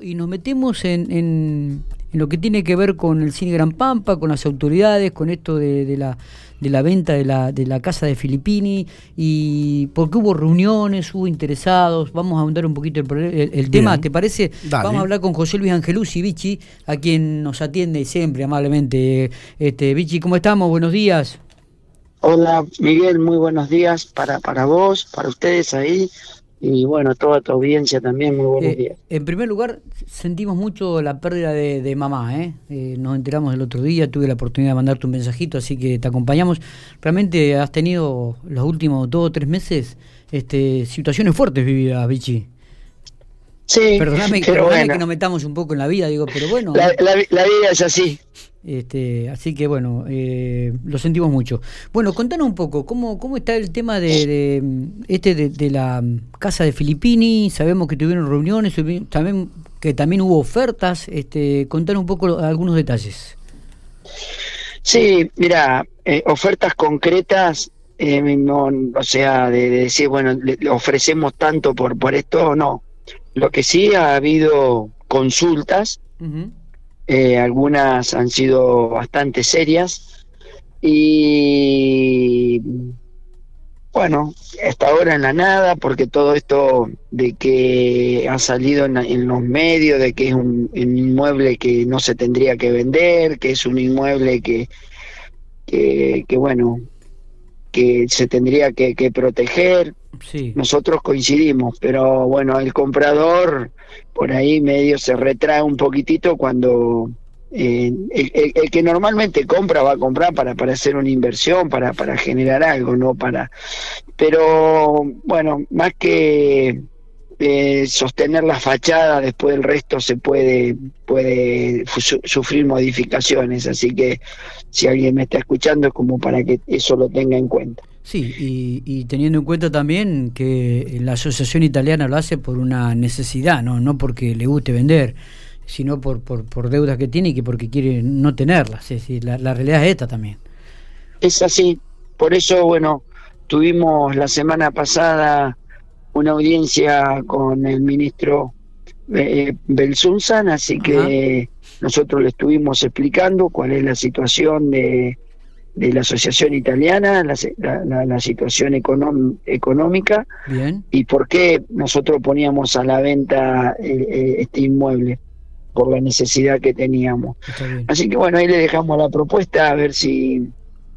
y nos metemos en, en, lo que tiene que ver con el cine Gran Pampa, con las autoridades, con esto de, de, la, de la venta de la, de la casa de Filippini, y porque hubo reuniones, hubo interesados, vamos a ahondar un poquito el, el, tema, ¿te parece? Vamos a hablar con José Luis Angelucci, Vichy, a quien nos atiende siempre amablemente. Este, Vichy, ¿cómo estamos? Buenos días. Hola Miguel, muy buenos días para, para vos, para ustedes ahí, y bueno, toda tu audiencia también, muy buenos eh, días. En primer lugar, sentimos mucho la pérdida de, mamá, ¿eh? ¿eh? Nos enteramos el otro día, tuve la oportunidad de mandarte un mensajito, así que te acompañamos. Realmente has tenido los últimos dos o tres meses este, situaciones fuertes vividas, Vichy. Sí, perdóname, pero que nos metamos un poco en la vida, digo, pero bueno. La, la, la vida es así. Este, así que bueno, eh, lo sentimos mucho. Bueno, contanos un poco, ¿cómo, cómo está el tema de, este de, la casa de Filippini? Sabemos que tuvieron reuniones, también que también hubo ofertas. Este, contanos un poco algunos detalles. Sí, mira, eh, ofertas concretas, eh, no, o sea, de, decir, bueno, le, ofrecemos tanto por, por esto, no. Lo que sí ha habido consultas. Eh, algunas han sido bastante serias y bueno, hasta ahora en la nada, porque todo esto de que ha salido en, los medios, de que es un, inmueble que no se tendría que vender, que es un inmueble que, que, bueno, que se tendría que, que proteger, nosotros coincidimos, pero bueno, el comprador por ahí medio se retrae un poquitito cuando eh, el, que normalmente compra va a comprar para, para hacer una inversión, para, para generar algo, no para... Pero bueno, más que eh, sostener la fachada, después el resto se puede, puede sufrir modificaciones, así que si alguien me está escuchando es como para que eso lo tenga en cuenta. Sí, y, teniendo en cuenta también que la asociación italiana lo hace por una necesidad, no, no porque le guste vender, sino por, por, por deudas que tiene y que porque quiere no tenerlas. Es decir, la, realidad es esta también. Es así, por eso, bueno, tuvimos la semana pasada una audiencia con el ministro eh, Belsunzan, así que nosotros le estuvimos explicando cuál es la situación de de la Asociación Italiana, la, la, situación económica y por qué nosotros poníamos a la venta eh, eh, este inmueble por la necesidad que teníamos. Así que bueno, ahí le dejamos la propuesta a ver si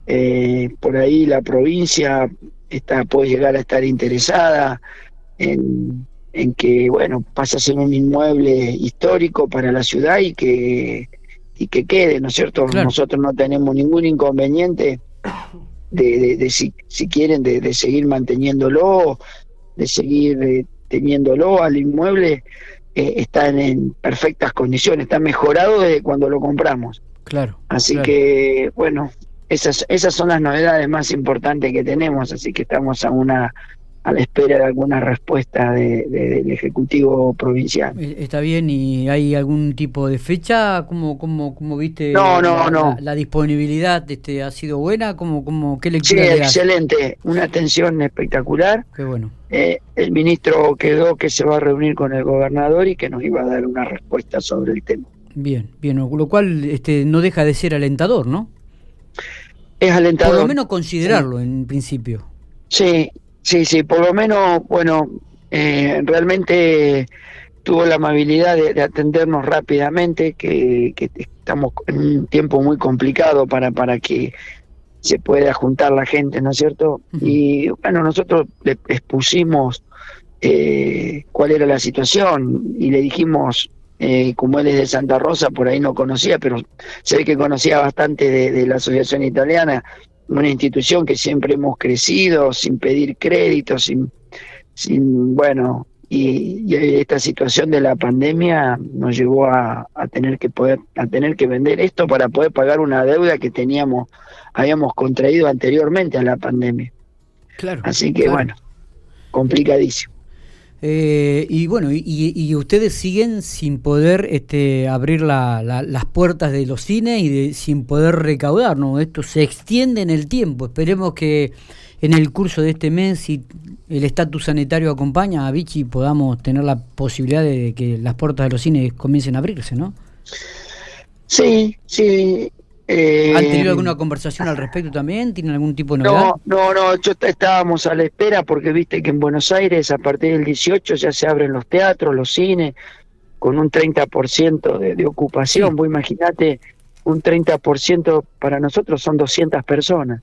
eh, por ahí la provincia está, puede llegar a estar interesada en, en que, bueno, pase a ser un inmueble histórico para la ciudad y que y que quede, ¿no es cierto? Nosotros no tenemos ningún inconveniente de, de, si, si, quieren, de, seguir manteniéndolo, de seguir eh, teniéndolo al inmueble, eh, está en, perfectas condiciones, está mejorado desde cuando lo compramos. Claro. Así que, bueno, esas, esas son las novedades más importantes que tenemos, así que estamos a una a la espera de alguna respuesta del Ejecutivo Provincial. Eh, está bien, ¿y hay algún tipo de fecha? ¿Cómo, cómo, cómo viste no, no, no. La, disponibilidad? Este, ¿Ha sido buena? ¿Cómo, cómo, ¿Qué lectura Sí, excelente, una atención espectacular. Qué bueno. Eh, el ministro quedó que se va a reunir con el gobernador y que nos iba a dar una respuesta sobre el tema. Bien, bien, lo cual este, no deja de ser alentador, ¿no? Es alentador. Por lo menos considerarlo en principio. Sí, Sí, sí, por lo menos, bueno, eh, realmente tuvo la amabilidad de, atendernos rápidamente, que, estamos en un tiempo muy complicado para, para que se pueda juntar la gente, ¿no es cierto? Y bueno, nosotros le expusimos eh, cuál era la situación y le dijimos, eh, como él es de Santa Rosa, por ahí no conocía, pero ve que conocía bastante de la Asociación Italiana, una institución que siempre hemos crecido sin pedir crédito, sin, sin bueno, y, esta situación de la pandemia nos llevó a, tener que poder, a tener que vender esto para poder pagar una deuda que teníamos, habíamos contraído anteriormente a la pandemia. Claro. Así que bueno, complicadísimo. Eh, y bueno, y, ustedes siguen sin poder este, abrir las puertas de los cines y de, sin poder recaudar, ¿no? Esto se extiende en el tiempo. Esperemos que en el curso de este mes, si el estatus sanitario acompaña a Vichy, podamos tener la posibilidad de que las puertas de los cines comiencen a abrirse, ¿no? Sí, sí. Eh, ¿Han tenido alguna conversación al respecto también? ¿Tienen algún tipo de novedad? No, no, no, yo estábamos a la espera porque viste que en Buenos Aires a partir del 18 ya se abren los teatros, los cines, con un 30% de, de ocupación. Vos imaginate, un 30% para nosotros son 200 personas.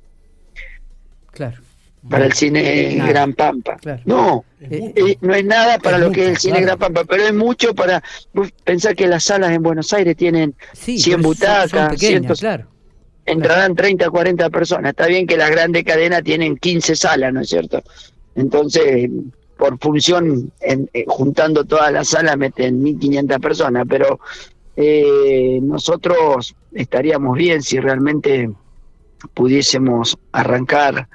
Claro. Para el cine Gran Pampa. No, eh, no es nada para lo que es el cine Gran Pampa, pero es mucho para pensar que las salas en Buenos Aires tienen 100 butacas, claro. entrarán 30, 40 personas. Está bien que las grandes cadenas tienen 15 salas, ¿no es cierto? Entonces, por función, en, eh, juntando todas las salas, meten 1.500 personas, pero eh, nosotros estaríamos bien si realmente pudiésemos arrancar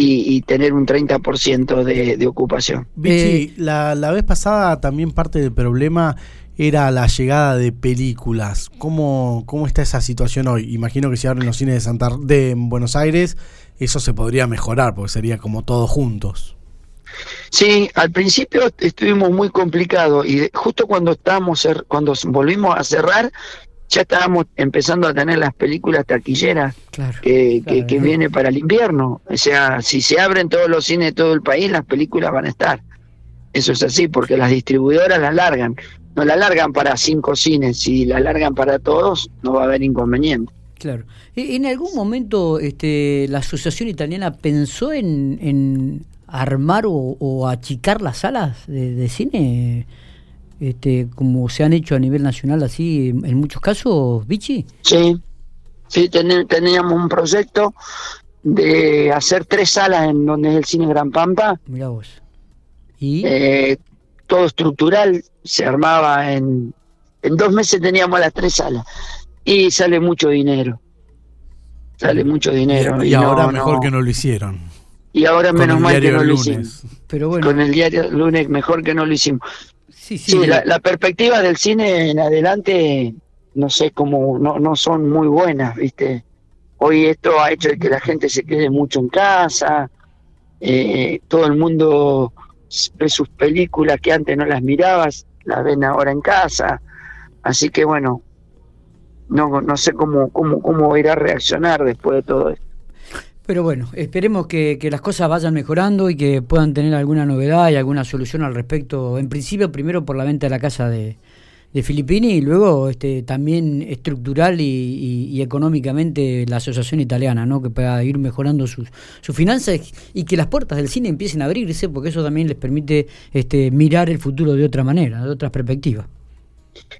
y, tener un 30% de, de ocupación. Vichy, la, la vez pasada también parte del problema era la llegada de películas. ¿Cómo, ¿Cómo está esa situación hoy? Imagino que si abren los cines de, Santa, de Buenos Aires, eso se podría mejorar, porque sería como todos juntos. Sí, al principio estuvimos muy complicados y justo cuando estábamos cuando volvimos a cerrar ya estábamos empezando a tener las películas taquilleras que, que, viene para el invierno. O sea, si se abren todos los cines de todo el país, las películas van a estar. Eso es así, porque las distribuidoras las largan. No la largan para cinco cines, si la largan para todos, no va a haber inconveniente. Claro. ¿En algún momento este, la Asociación Italiana pensó en, en armar o, achicar las salas de cine? Este, como se han hecho a nivel nacional así en muchos casos, Vichy? Sí, sí, teníamos un proyecto de hacer tres salas en donde es el Cine Gran Pampa. Mira vos. ¿Y? Eh, todo estructural, se armaba en... En dos meses teníamos las tres salas y sale mucho dinero. Sale mucho dinero. Y, ahora mejor que no lo hicieron. Y ahora menos mal que no lo hicimos. Pero bueno. Con el diario lunes mejor que no lo hicimos. Sí, la, perspectiva del cine en adelante, no sé cómo, no, no son muy buenas, ¿viste? Hoy esto ha hecho que la gente se quede mucho en casa, eh, todo el mundo ve sus películas que antes no las mirabas, las ven ahora en casa, así que bueno, no, no sé cómo, cómo, cómo irá a reaccionar después de todo esto. Pero bueno, esperemos que, las cosas vayan mejorando y que puedan tener alguna novedad y alguna solución al respecto. En principio, primero por la venta de la casa de, de Filippini y luego este, también estructural y, económicamente la asociación italiana, ¿no? que pueda ir mejorando sus, sus finanzas y que las puertas del cine empiecen a abrirse, porque eso también les permite este, mirar el futuro de otra manera, de otras perspectivas.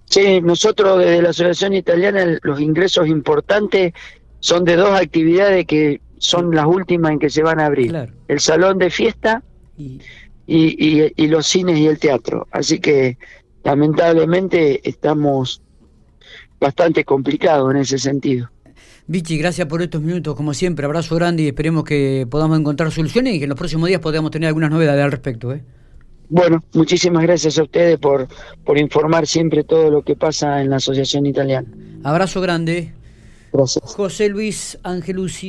Sí, nosotros desde la asociación italiana los ingresos importantes son de dos actividades que son las últimas en que se van a abrir. El salón de fiesta y... Y, los cines y el teatro. Así que lamentablemente estamos bastante complicados en ese sentido. Vichy, gracias por estos minutos, como siempre, abrazo grande y esperemos que podamos encontrar soluciones y que en los próximos días podamos tener algunas novedades al respecto. ¿eh? Bueno, muchísimas gracias a ustedes por, por informar siempre todo lo que pasa en la Asociación Italiana. Abrazo grande. Gracias. José Luis Angelucci.